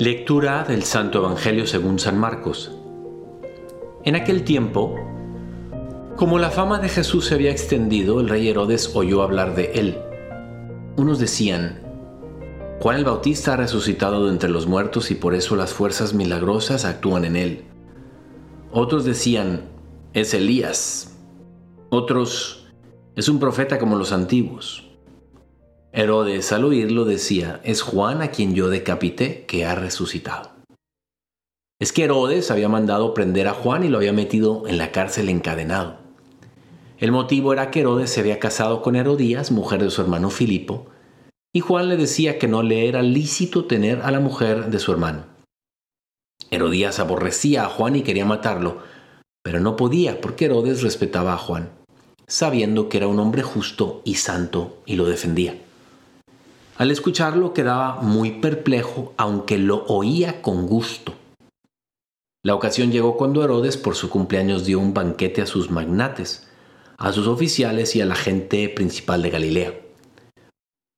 Lectura del Santo Evangelio según San Marcos. En aquel tiempo, como la fama de Jesús se había extendido, el rey Herodes oyó hablar de él. Unos decían, Juan el Bautista ha resucitado de entre los muertos y por eso las fuerzas milagrosas actúan en él. Otros decían, es Elías. Otros, es un profeta como los antiguos. Herodes al oírlo decía, es Juan a quien yo decapité que ha resucitado. Es que Herodes había mandado prender a Juan y lo había metido en la cárcel encadenado. El motivo era que Herodes se había casado con Herodías, mujer de su hermano Filipo, y Juan le decía que no le era lícito tener a la mujer de su hermano. Herodías aborrecía a Juan y quería matarlo, pero no podía porque Herodes respetaba a Juan, sabiendo que era un hombre justo y santo y lo defendía. Al escucharlo quedaba muy perplejo, aunque lo oía con gusto. La ocasión llegó cuando Herodes por su cumpleaños dio un banquete a sus magnates, a sus oficiales y a la gente principal de Galilea.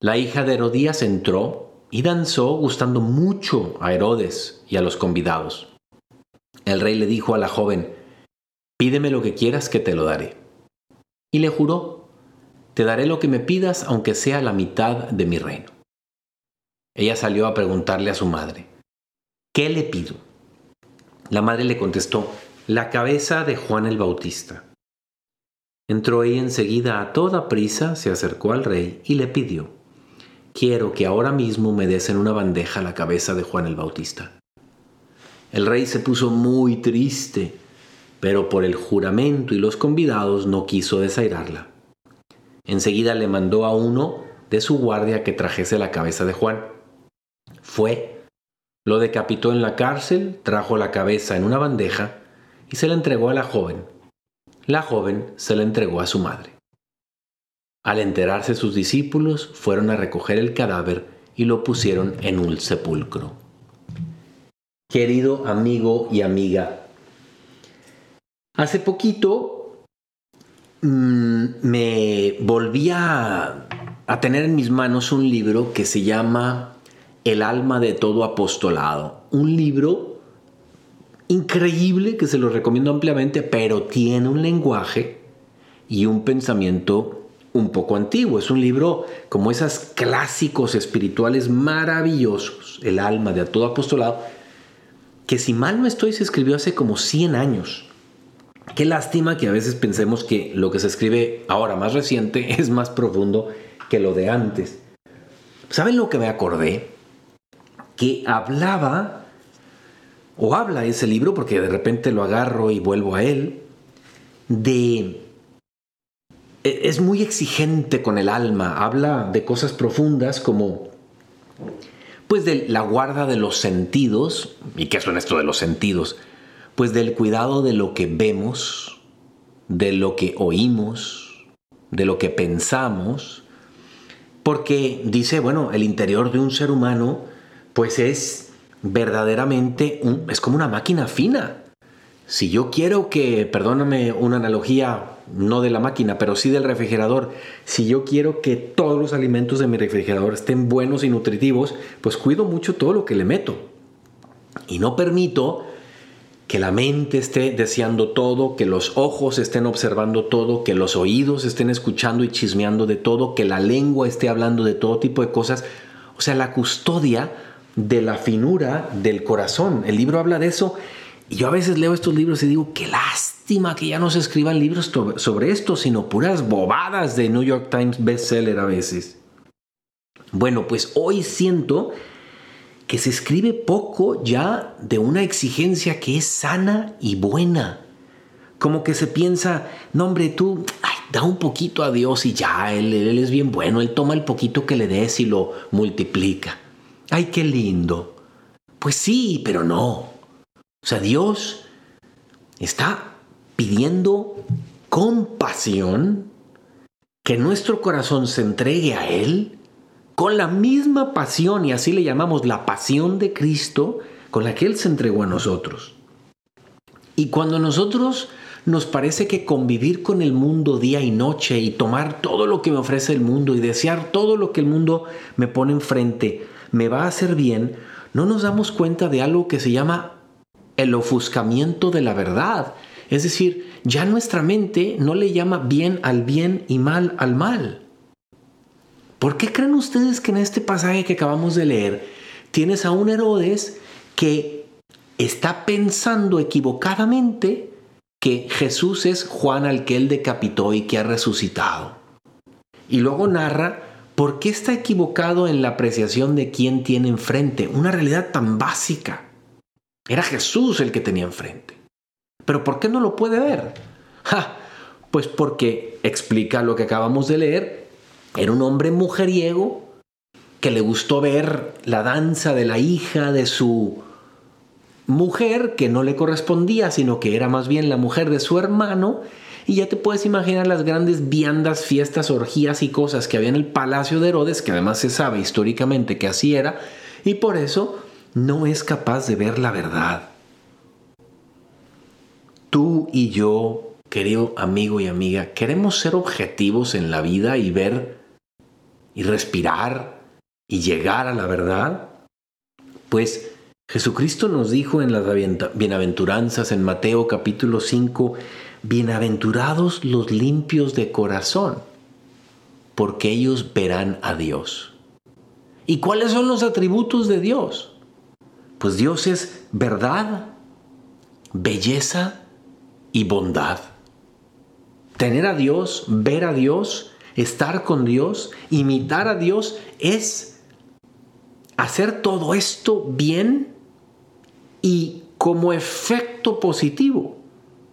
La hija de Herodías entró y danzó gustando mucho a Herodes y a los convidados. El rey le dijo a la joven, Pídeme lo que quieras que te lo daré. Y le juró, te daré lo que me pidas aunque sea la mitad de mi reino. Ella salió a preguntarle a su madre, ¿qué le pido? La madre le contestó, la cabeza de Juan el Bautista. Entró ella enseguida a toda prisa, se acercó al rey y le pidió, quiero que ahora mismo me des en una bandeja la cabeza de Juan el Bautista. El rey se puso muy triste, pero por el juramento y los convidados no quiso desairarla. Enseguida le mandó a uno de su guardia que trajese la cabeza de Juan. Fue, lo decapitó en la cárcel, trajo la cabeza en una bandeja y se la entregó a la joven. La joven se la entregó a su madre. Al enterarse sus discípulos, fueron a recoger el cadáver y lo pusieron en un sepulcro. Querido amigo y amiga, hace poquito Mm, me volví a, tener en mis manos un libro que se llama El alma de todo apostolado. Un libro increíble que se lo recomiendo ampliamente, pero tiene un lenguaje y un pensamiento un poco antiguo. Es un libro como esos clásicos espirituales maravillosos, El alma de todo apostolado, que si mal no estoy se escribió hace como 100 años. Qué lástima que a veces pensemos que lo que se escribe ahora más reciente es más profundo que lo de antes. ¿Saben lo que me acordé? Que hablaba, o habla ese libro, porque de repente lo agarro y vuelvo a él, de... E, es muy exigente con el alma, habla de cosas profundas como, pues de la guarda de los sentidos, ¿y qué son esto de los sentidos? Pues del cuidado de lo que vemos, de lo que oímos, de lo que pensamos, porque dice, bueno, el interior de un ser humano, pues es verdaderamente, un, es como una máquina fina. Si yo quiero que, perdóname una analogía, no de la máquina, pero sí del refrigerador, si yo quiero que todos los alimentos de mi refrigerador estén buenos y nutritivos, pues cuido mucho todo lo que le meto. Y no permito que la mente esté deseando todo, que los ojos estén observando todo, que los oídos estén escuchando y chismeando de todo, que la lengua esté hablando de todo tipo de cosas. O sea, la custodia de la finura del corazón. El libro habla de eso. Y yo a veces leo estos libros y digo, qué lástima que ya no se escriban libros sobre esto, sino puras bobadas de New York Times bestseller a veces. Bueno, pues hoy siento que se escribe poco ya de una exigencia que es sana y buena. Como que se piensa, no hombre, tú da un poquito a Dios y ya, él, él es bien bueno, Él toma el poquito que le des y lo multiplica. Ay, qué lindo. Pues sí, pero no. O sea, Dios está pidiendo compasión, que nuestro corazón se entregue a Él con la misma pasión, y así le llamamos la pasión de Cristo, con la que Él se entregó a nosotros. Y cuando nosotros nos parece que convivir con el mundo día y noche y tomar todo lo que me ofrece el mundo y desear todo lo que el mundo me pone enfrente me va a hacer bien, no nos damos cuenta de algo que se llama el ofuscamiento de la verdad. Es decir, ya nuestra mente no le llama bien al bien y mal al mal. ¿Por qué creen ustedes que en este pasaje que acabamos de leer tienes a un Herodes que está pensando equivocadamente que Jesús es Juan al que él decapitó y que ha resucitado. Y luego narra por qué está equivocado en la apreciación de quién tiene enfrente, una realidad tan básica. Era Jesús el que tenía enfrente. Pero ¿por qué no lo puede ver? pues porque explica lo que acabamos de leer. Era un hombre mujeriego que le gustó ver la danza de la hija de su mujer que no le correspondía, sino que era más bien la mujer de su hermano. Y ya te puedes imaginar las grandes viandas, fiestas, orgías y cosas que había en el palacio de Herodes, que además se sabe históricamente que así era, y por eso no es capaz de ver la verdad. Tú y yo, querido amigo y amiga, queremos ser objetivos en la vida y ver y respirar y llegar a la verdad. Pues Jesucristo nos dijo en las bienaventuranzas en Mateo capítulo 5, bienaventurados los limpios de corazón, porque ellos verán a Dios. ¿Y cuáles son los atributos de Dios? Pues Dios es verdad, belleza y bondad. Tener a Dios, ver a Dios, estar con Dios, imitar a Dios es hacer todo esto bien y como efecto positivo,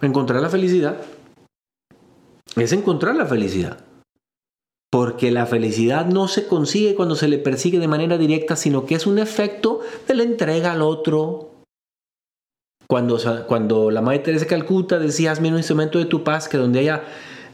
encontrar la felicidad es encontrar la felicidad. Porque la felicidad no se consigue cuando se le persigue de manera directa, sino que es un efecto de la entrega al otro. Cuando, cuando la Madre Teresa de Calcuta decía, hazme un instrumento de tu paz, que donde haya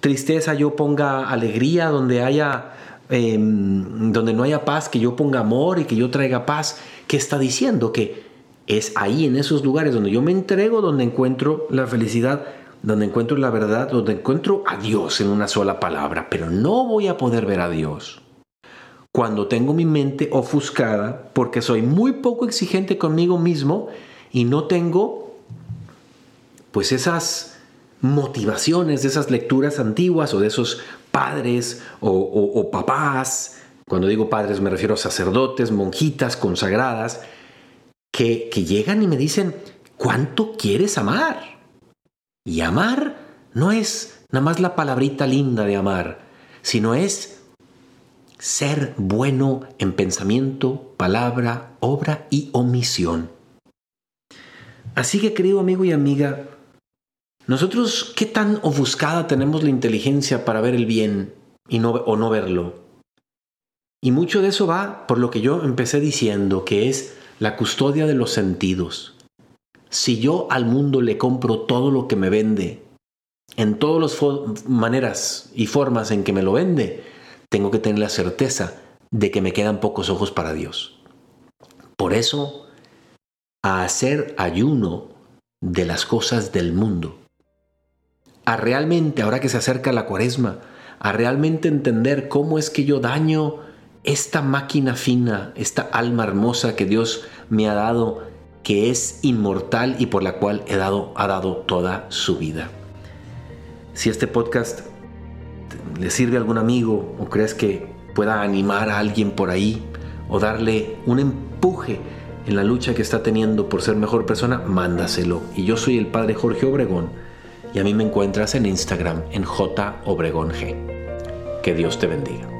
tristeza yo ponga alegría, donde haya em, donde no haya paz, que yo ponga amor y que yo traiga paz. ¿Qué está diciendo? Que es ahí, en esos lugares donde yo me entrego, donde encuentro la felicidad, donde encuentro la verdad, donde encuentro a Dios en una sola palabra, pero no voy a poder ver a Dios. Cuando tengo mi mente ofuscada, porque soy muy poco exigente conmigo mismo y no tengo, pues esas motivaciones de esas lecturas antiguas o de esos padres o, papás, cuando digo padres me refiero a sacerdotes, monjitas consagradas, que, llegan y me dicen, ¿cuánto quieres amar? Y amar no es nada más la palabrita linda de amar, sino es ser bueno en pensamiento, palabra, obra y omisión. Así que querido amigo y amiga, nosotros qué tan ofuscada tenemos la inteligencia para ver el bien y no, o no verlo. Y mucho de eso va por lo que yo empecé diciendo, que es la custodia de los sentidos. Si yo al mundo le compro todo lo que me vende, en todas las maneras y formas en que me lo vende, tengo que tener la certeza de que me quedan pocos ojos para Dios. Por eso, a hacer ayuno de las cosas del mundo, a realmente, ahora que se acerca la cuaresma, a realmente entender cómo es que yo daño esta máquina fina, esta alma hermosa que Dios me ha dado, que es inmortal y por la cual ha dado toda su vida. Si este podcast le sirve a algún amigo o crees que pueda animar a alguien por ahí o darle un empuje en la lucha que está teniendo por ser mejor persona, mándaselo. Y yo soy el padre Jorge Obregón y a mí me encuentras en Instagram en J Obregón G. Que Dios te bendiga.